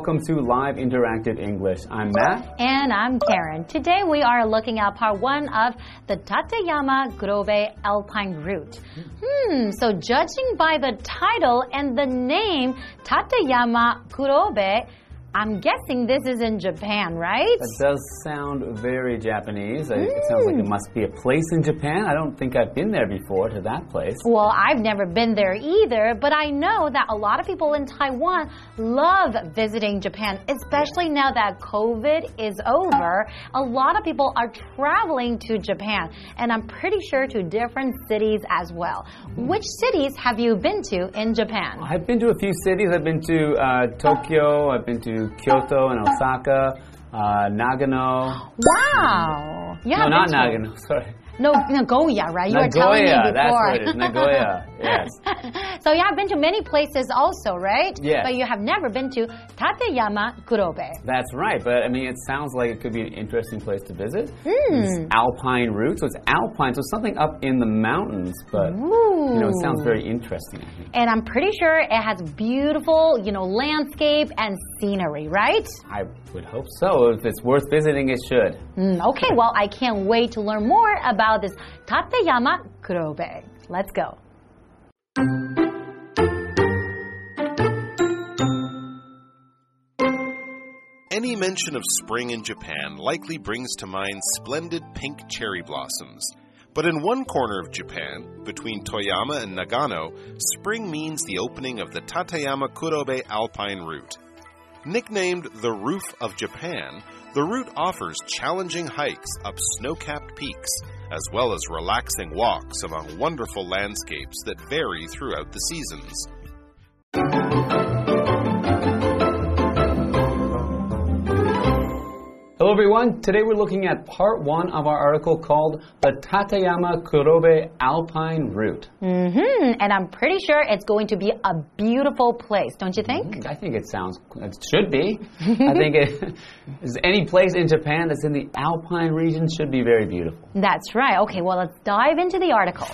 welcome to Live Interactive English. I'm Matt. And I'm Karen. Today we are looking at part one of the Tateyama Kurobe Alpine Route. Hmm, so judging by the title and the name Tateyama Kurobe, I'm guessing this is in Japan, right? That does sound very Japanese. It- It sounds like it must be a place in Japan. I don't think I've been there before to that place. Well, I've never been there either, but I know that a lot of people in Taiwan love visiting Japan, especially now that COVID is over. A lot of people are traveling to Japan, and I'm pretty sure to different cities as well. Which cities have you been to in Japan? I've been to a few cities. I've been to uh, Tokyo, I've been to Kyoto and Osaka, uh, Nagano. Wow! You No, not Nagano, sorry. No, Nagoya, right? You were telling me Nagoya, before. that's what it is. Nagoya, yes. so you have been to many places also, right? Yes. But you have never been to Tateyama Kurobe. That's right, but I mean, it sounds like it could be an interesting place to visit. It's alpine route, so it's alpine, so something up in the mountains, but you know, it sounds very interesting. And I'm pretty sure it has beautiful, you know, landscape and scenery, right? I would hope so. If it's worth visiting, it should. Mm, okay, well, I can't wait to learn more about this Tateyama Kurobe. Let's go. Any mention of spring in Japan likely brings to mind splendid pink cherry blossoms. But in one corner of Japan, between Toyama and Nagano, spring means the opening of the Tateyama Kurobe Alpine Route. Nicknamed the Roof of Japan, the route offers challenging hikes up snow capped peaks, as well as relaxing walks among wonderful landscapes that vary throughout the seasons. Hello, everyone. Today we're looking at part one of our article called The Tateyama Kurobe Alpine Route. hmm And I'm pretty sure it's going to be a beautiful place, don't you think? I think it sounds, it should be. I think it, is any place in Japan that's in the alpine region should be very beautiful. That's right. Okay, well, let's dive into the article.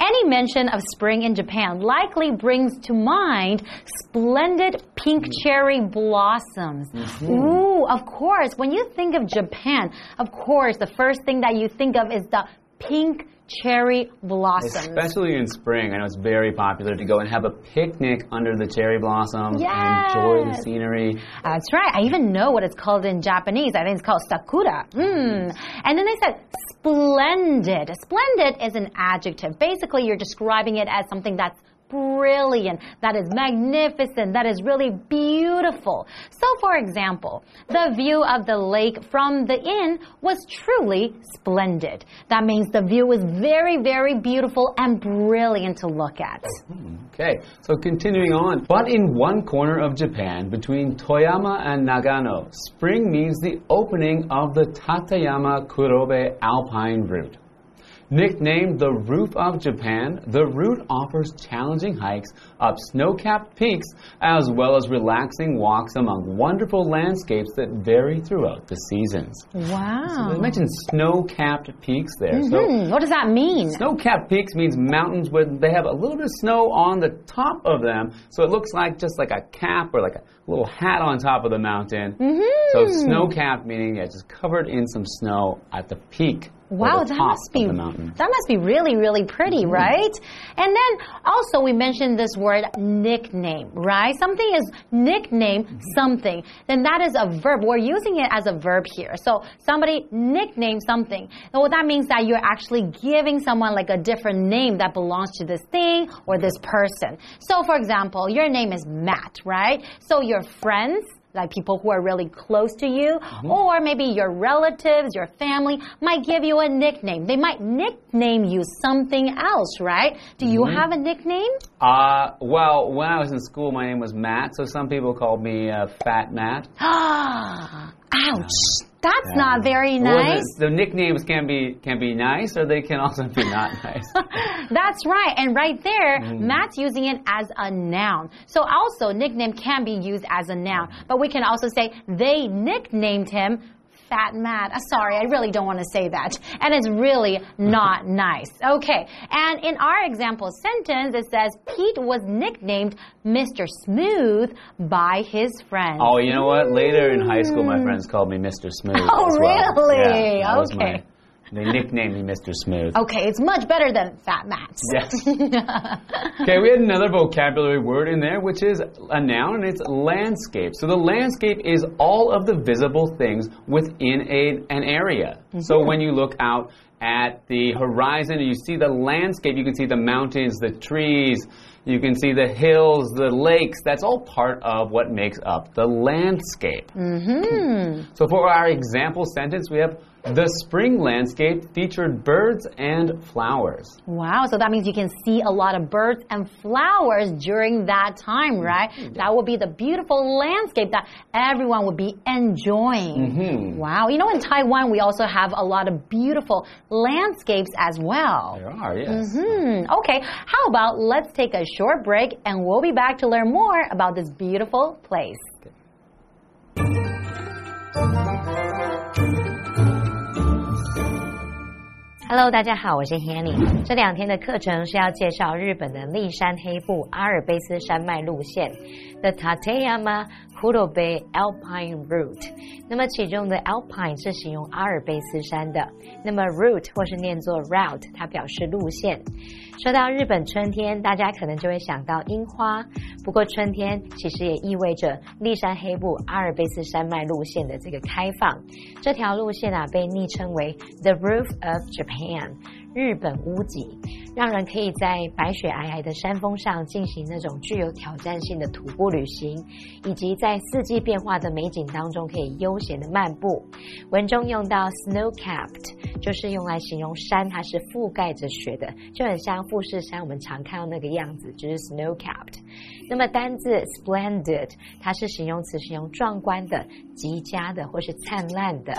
Any mention of spring in Japan likely brings to mind splendid pink mm-hmm. cherry blossoms. Mm-hmm. Ooh, of course, when you think of Japan, of course, the first thing that you think of is the pink cherry blossoms. Especially in spring, I know it's very popular to go and have a picnic under the cherry blossoms and enjoy the scenery. That's right. I even know what it's called in Japanese. I think it's called sakura. Mm. And then they said splendid. Splendid is an adjective. Basically, you're describing it as something that's brilliant, that is magnificent, that is really beautiful. So, for example, the view of the lake from the inn was truly splendid. That means the view was very, very beautiful and brilliant to look at. Hmm, okay, so continuing on. But in one corner of Japan, between Toyama and Nagano, spring means the opening of the Tateyama Kurobe Alpine Route. Nicknamed the Roof of Japan, the route offers challenging hikes up snow capped peaks as well as relaxing walks among wonderful landscapes that vary throughout the seasons. Wow. They mentioned snow capped peaks there. So Hmm, what does that mean? Snow-capped peaks means mountains where they have a little bit of snow on the top of them, so it looks like just like a cap or like a little hat on top of the mountain. Mm-hmm. So snow-capped meaning yeah, just covered in some snow at the peak. Wow, that must be of the mountain. that must be really really pretty, mm-hmm. right? And then also we mentioned this word nickname, right? Something is nickname mm-hmm. something, then that is a verb. We're using it as a verb here. So somebody nicknamed something. Well, that means that you're actually giving someone like a different name that belongs to this thing or this person. So for example, your name is Matt, right? So your friends like people who are really close to you, or maybe your relatives, your family might give you a nickname. They might nickname you something else, right? Do you have a nickname? Uh, well, when I was in school, my name was Matt, so some people called me uh, Fat Matt. Ah, ouch. That's not very Well, the- nice. the, nicknames can be can be nice, or they can also be not nice. That's right. And right there, Mm-hmm. Matt's using it as a noun. So also, nickname can be used as a noun. But we can also say they nicknamed him fat Matt. Uh, sorry, I really don't want to say that. And it's really not nice. Okay, and in our example sentence, it says Pete was nicknamed Mr. Smooth by his friends. Oh, you know what? Later in high school, my friends called me Mr. Smooth. Oh, as well. really? Yeah, Okay. They nicknamed me Mr. Smooth. Okay, it's much better than fat Matt. Yes. Okay, we had another vocabulary word in there, which is a noun, and it's landscape. So the landscape is all of the visible things within a, an area. So mm-hmm. when you look out at the horizon and you see the landscape, you can see the mountains, the trees, you can see the hills, the lakes. That's all part of what makes up the landscape. Mm-hmm. So for our example sentence, we have the spring landscape featured birds and flowers. Wow, so that means you can see a lot of birds and flowers during that time, right? That would be the beautiful landscape that everyone would be enjoying. Wow, you know, in Taiwan, we also have a lot of beautiful landscapes as well. There are, yes. Hmm, okay, how about let's take a short break and we'll be back to learn more about this beautiful place. Hello，大家好，我是 Hanny。这两天的课程是要介绍日本的立山黑部阿尔卑斯山脉路线，The Tateyama Kurobe Alpine Route。那么其中的 Alpine 是形容阿尔卑斯山的，那么 Route 或是念作 Route，它表示路线。说到日本春天，大家可能就会想到樱花，不过春天其实也意味着立山黑部阿尔卑斯山脉路线的这个开放。这条路线啊，被昵称为 The Roof of Japan。日本屋脊，让人可以在白雪皑皑的山峰上进行那种具有挑战性的徒步旅行，以及在四季变化的美景当中可以悠闲的漫步。文中用到 snow-capped，就是用来形容山它是覆盖着雪的，就很像富士山我们常看到那个样子，就是 snow-capped。那么单字 splendid，它是形容词，形容壮观的、极佳的或是灿烂的。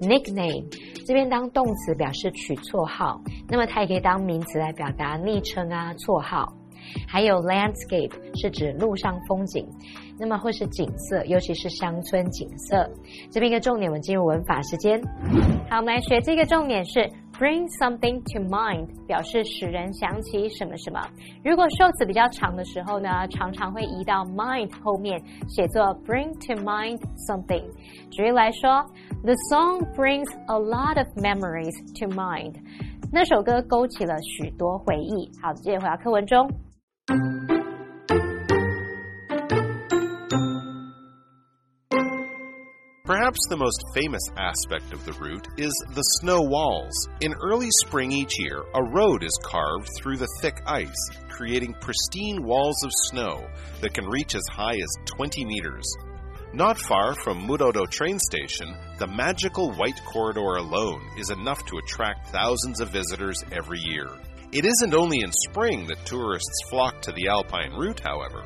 Nickname 这边当动词表示取绰号，那么它也可以当名词来表达昵称啊、绰号。还有 landscape 是指路上风景，那么或是景色，尤其是乡村景色。这边一个重点，我们进入文法时间。好，我们来学这个重点是 bring something to mind，表示使人想起什么什么。如果受词比较长的时候呢，常常会移到 mind 后面，写作 bring to mind something。举例来说，The song brings a lot of memories to mind。那首歌勾起了许多回忆。好，接着回到课文中。 Perhaps the most famous aspect of the route is the snow walls. In early spring each year, a road is carved through the thick ice, creating pristine walls of snow that can reach as high as 20 meters. Not far from Murodo train station, the magical white corridor alone is enough to attract thousands of visitors every year. It isn't only in spring that tourists flock to the Alpine route, however.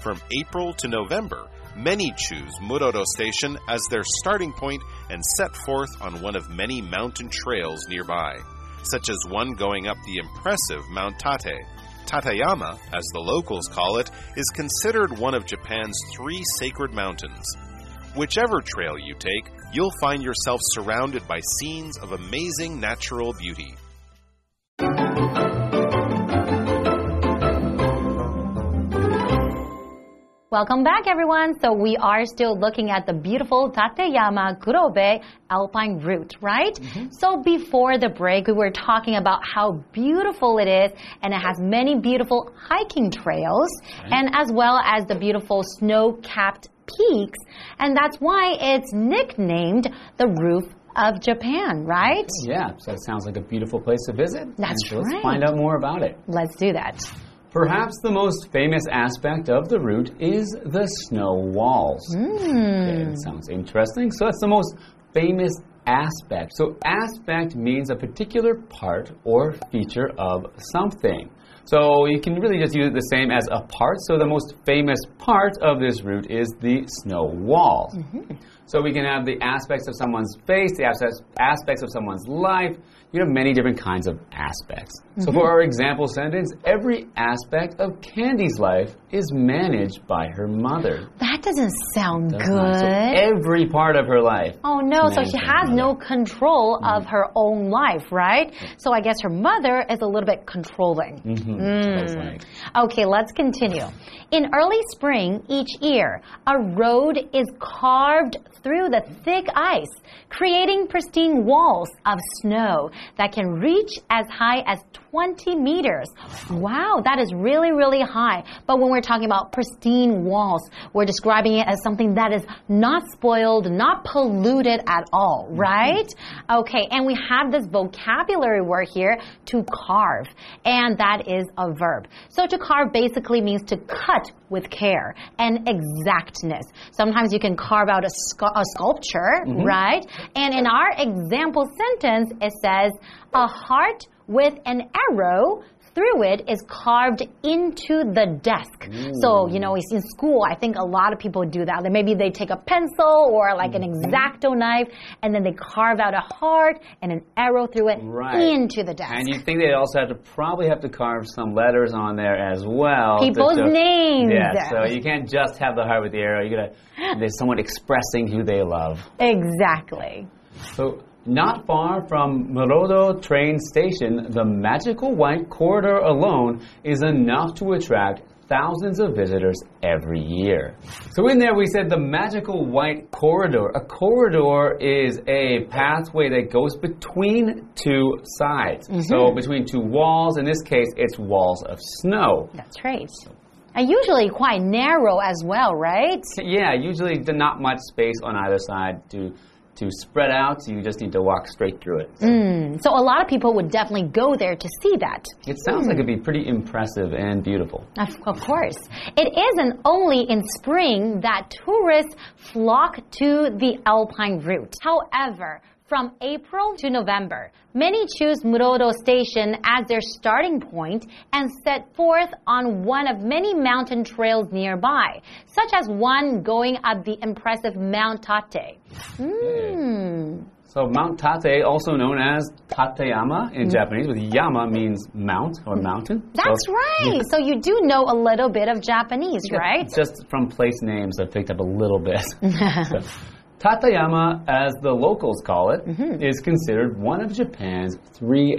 From April to November, many choose Murodo Station as their starting point and set forth on one of many mountain trails nearby, such as one going up the impressive Mount Tate. Tateyama, as the locals call it, is considered one of Japan's three sacred mountains. Whichever trail you take, you'll find yourself surrounded by scenes of amazing natural beauty. Welcome back, everyone. So we are still looking at the beautiful Tateyama Kurobe Alpine route, right? Mm-hmm. So before the break, we were talking about how beautiful it is, and it has many beautiful hiking trails, and as well as the beautiful snow-capped peaks, and that's why it's nicknamed the roof of Japan, right? Yeah, so it sounds like a beautiful place to visit. That's so let's find out more about it. Let's do that. Perhaps the most famous aspect of the route is the snow walls. Hmm. Okay, sounds interesting. So that's the most famous aspect. So, aspect means a particular part or feature of something. So, you can really just use it the same as a part. So, the most famous part of this route is the snow walls. Mm -hmm. So, we can have the aspects of someone's face, the aspects of someone's life. You have many different kinds of aspects. Mm -hmm. So, for our example sentence, every aspect of Candy's life is managed by her mother. That doesn't sound good. So every part of her life. Oh no, so she has no control mm of her own life, right? So I guess her mother is a little bit controlling. Mm -hmm. mm. Okay, let's continue. In early spring each year, a road is carved through the thick ice, creating pristine walls of snow that can reach as high as 20 meters. Wow, that is really, really high. But when we're talking about pristine walls, we're describing it as something that is not spoiled, not polluted at all, right? Okay, and we have this vocabulary word here to carve, and that is a verb. So to carve basically means to cut with care and exactness. Sometimes you can carve out a, a sculpture, mm -hmm. right? And in our example sentence, it says, a heart with an arrow through it is carved into the desk. Ooh. So, you know, in school, I think a lot of people do that. Maybe they take a pencil or like an mm-hmm. X-Acto knife and then they carve out a heart and an arrow through it right. into the desk. And you think they also have to probably have to carve some letters on there as well. People's names. Yeah, so you can't just have the heart with the arrow. You gotta, there's someone expressing who they love. Exactly. So, not far from Murodo train station, the magical white corridor alone is enough to attract thousands of visitors every year. So in there we said the magical white corridor. A corridor is a pathway that goes between two sides. Mm -hmm. So between two walls, in this case it's walls of snow. That's right. And usually quite narrow as well, right? Yeah, usually not much space on either side to to spread out, you just need to walk straight through it. So. Mm, so a lot of people would definitely go there to see that. It sounds mm. like it'd be pretty impressive and beautiful. Of, of course. It isn't only in spring that tourists flock to the alpine route. However, from April to November. Many choose Murodo Station as their starting point and set forth on one of many mountain trails nearby, such as one going up the impressive Mount Tate. Mm. So Mount Tate, also known as Tateyama in mm. Japanese, with Yama means mount or mountain. That's so, right. Yeah. So you do know a little bit of Japanese, yeah, right? Just from place names, I've picked up a little bit. so, Tateyama, as the locals call it, mm -hmm. is considered one of Japan's three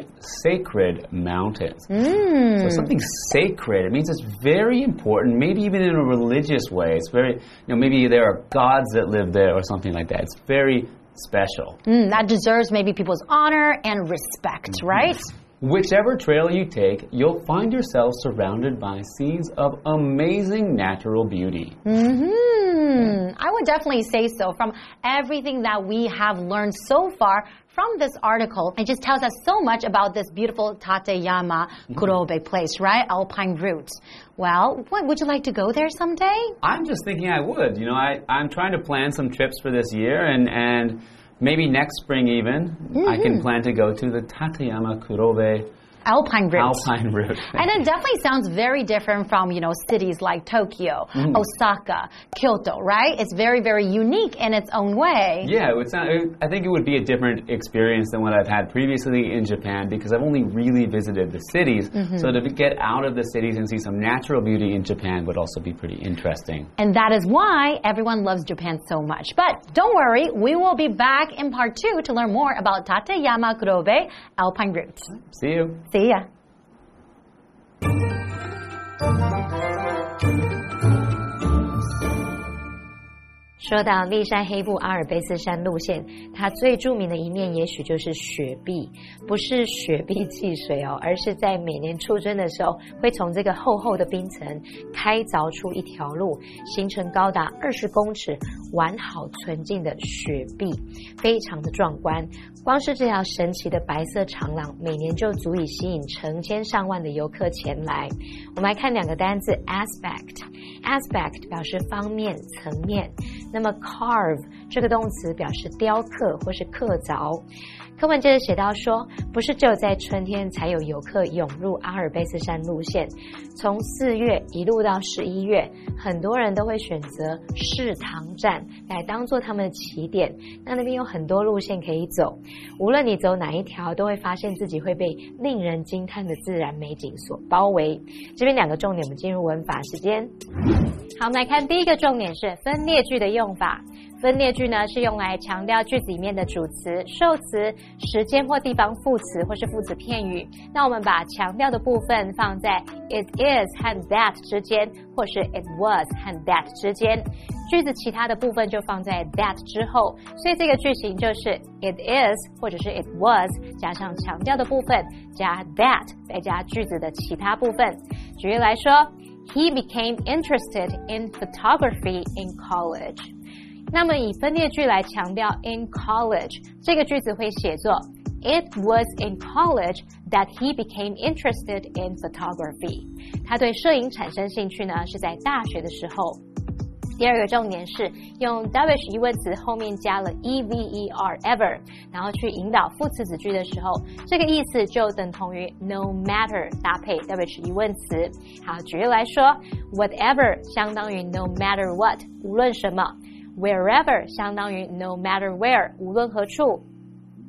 sacred mountains. Mm. So something sacred, it means it's very important, maybe even in a religious way. It's very, you know, maybe there are gods that live there or something like that. It's very special. Mm, that deserves maybe people's honor and respect, -hmm. right? Whichever trail you take, you'll find yourself surrounded by scenes of amazing natural beauty. Mm hmm. I would definitely say so. From everything that we have learned so far from this article, it just tells us so much about this beautiful Tateyama mm-hmm. Kurobe place, right? Alpine route. Well, what, would you like to go there someday? I'm just thinking I would. You know, I, I'm trying to plan some trips for this year and, and maybe next spring even, mm -hmm. I can mm-hmm. plan to go to the Tateyama Kurobe Alpine route. Alpine route. and it definitely sounds very different from, you know, cities like Tokyo, mm. Osaka, Kyoto, right? It's very, very unique in its own way. Yeah, it would sound, I think it would be a different experience than what I've had previously in Japan because I've only really visited the cities. Mm -hmm. So to get out of the cities and see some natural beauty in Japan would also be pretty interesting. And that is why everyone loves Japan so much. But don't worry, we will be back in part two to learn more about Tateyama Kurobe Alpine route. See you. See ya. À? 说到立山黑布阿尔卑斯山路线，它最著名的一面也许就是雪碧，不是雪碧汽水哦，而是在每年初春的时候，会从这个厚厚的冰层开凿出一条路，形成高达二十公尺、完好纯净的雪碧，非常的壮观。光是这条神奇的白色长廊，每年就足以吸引成千上万的游客前来。我们来看两个单字：aspect，aspect 表示方面、层面。那么 carve 这个动词表示雕刻或是刻凿。课文接着写到说，不是只有在春天才有游客涌入阿尔卑斯山路线，从四月一路到十一月，很多人都会选择试堂站来当做他们的起点。那那边有很多路线可以走，无论你走哪一条，都会发现自己会被令人惊叹的自然美景所包围。这边两个重点，我们进入文法时间。好，我们来看第一个重点是分列句的用用法。分列句呢是用来强调句子里面的主词、受词、时间或地方副词或是副词片语。那我们把强调的部分放在 it is 和 that 之间，或是 it was 和 that 之间。句子其他的部分就放在 that 之后。所以这个句型就是 it is 或者是 it was 加上强调的部分，加 that 再加句子的其他部分。举例来说 ，He became interested in photography in college。那么以分列句来强调 in college 这个句子会写作 It was in college that he became interested in photography。他对摄影产生兴趣呢，是在大学的时候。 第二个重点是用 which 疑问词后面加了 ever ever，然后去引导副词子句的时候，这个意思就等同于 no matter 搭配 which 疑问词。好，举例来说，whatever 相当于 no matter what，无论什么。Wherever 相当于 no matter where，无论何处。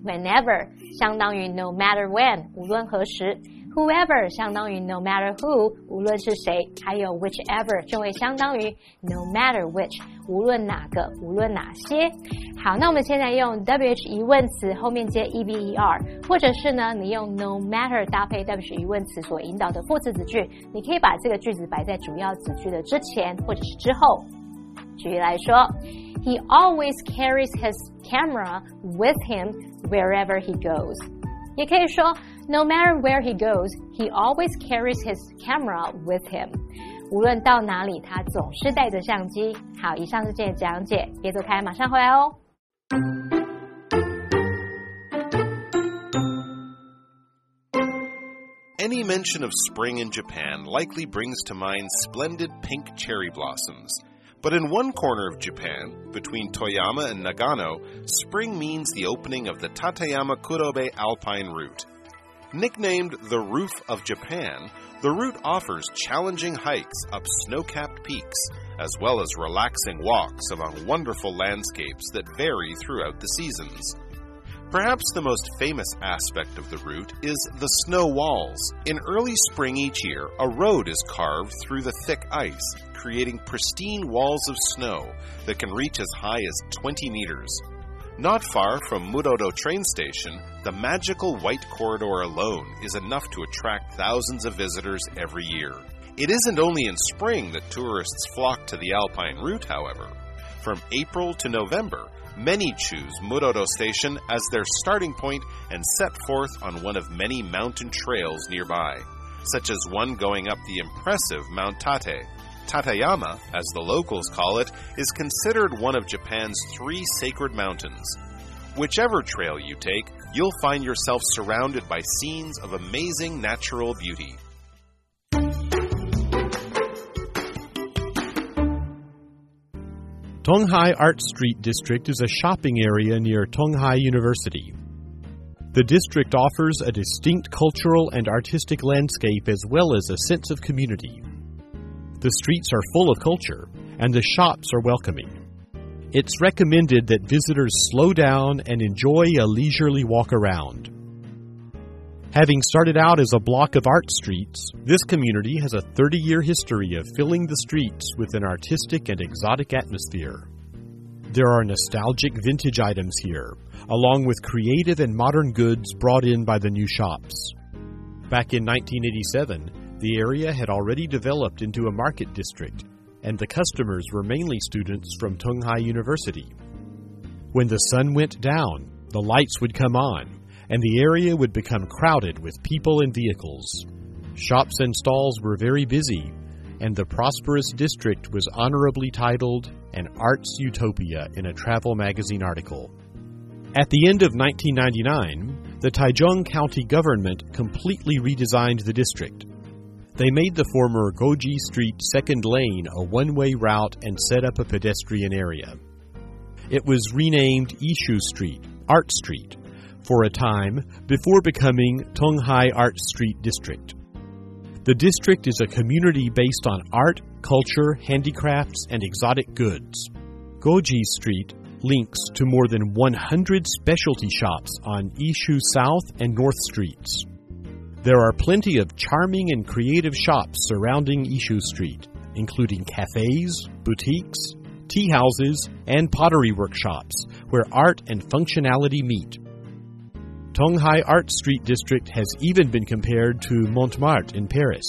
Whenever 相当于 no matter when，无论何时。Whoever 相当于 no matter who，无论是谁。还有 whichever 就会相当于 no matter which，无论哪个，无论哪些。好，那我们现在用 wh 疑问词后面接 ever，或者是呢，你用 no matter 搭配 wh 疑问词所引导的副词子句，你可以把这个句子摆在主要子句的之前或者是之后。举例来说，He always carries his camera with him wherever he goes。也可以说 ，No matter where he goes, he always carries his camera with him。无论到哪里，他总是带着相机。好，以上是这讲解，别走开，马上回来哦。Any mention of spring in Japan likely brings to mind splendid pink cherry blossoms. But in one corner of Japan, between Toyama and Nagano, spring means the opening of the Tateyama Kurobe Alpine Route. Nicknamed the Roof of Japan, the route offers challenging hikes up snow capped peaks, as well as relaxing walks among wonderful landscapes that vary throughout the seasons. Perhaps the most famous aspect of the route is the snow walls. In early spring each year, a road is carved through the thick ice, creating pristine walls of snow that can reach as high as 20 meters. Not far from Murodo train station, the magical white corridor alone is enough to attract thousands of visitors every year. It isn't only in spring that tourists flock to the Alpine route, however. From April to November, many choose Murodo Station as their starting point and set forth on one of many mountain trails nearby, such as one going up the impressive Mount Tate. Tateyama, as the locals call it, is considered one of Japan's three sacred mountains. Whichever trail you take, you'll find yourself surrounded by scenes of amazing natural beauty. Tunghai Art Street District is a shopping area near Tunghai University. The district offers a distinct cultural and artistic landscape as well as a sense of community. The streets are full of culture, and the shops are welcoming. It's recommended that visitors slow down and enjoy a leisurely walk around. Having started out as a block of art streets, this community has a 30 year history of filling the streets with an artistic and exotic atmosphere. There are nostalgic vintage items here, along with creative and modern goods brought in by the new shops. Back in 1987, the area had already developed into a market district, and the customers were mainly students from Tunghai University. When the sun went down, the lights would come on, and the area would become crowded with people and vehicles. Shops and stalls were very busy, and the prosperous district was honorably titled an Arts Utopia in a travel magazine article. At the end of 1999, the Taichung County government completely redesigned the district. They made the former Goji Street second lane a one way route and set up a pedestrian area. it was renamed Ishu Street, Art Street, for a time before becoming Tunghai Art Street District. The district is a community based on art, culture, handicrafts, and exotic goods. Goji Street links to more than 100 specialty shops on Ishu South and North Streets. There are plenty of charming and creative shops surrounding Ishu Street, including cafes, boutiques, tea houses, and pottery workshops where art and functionality meet. Tunghai Art Street District has even been compared to Montmartre in Paris.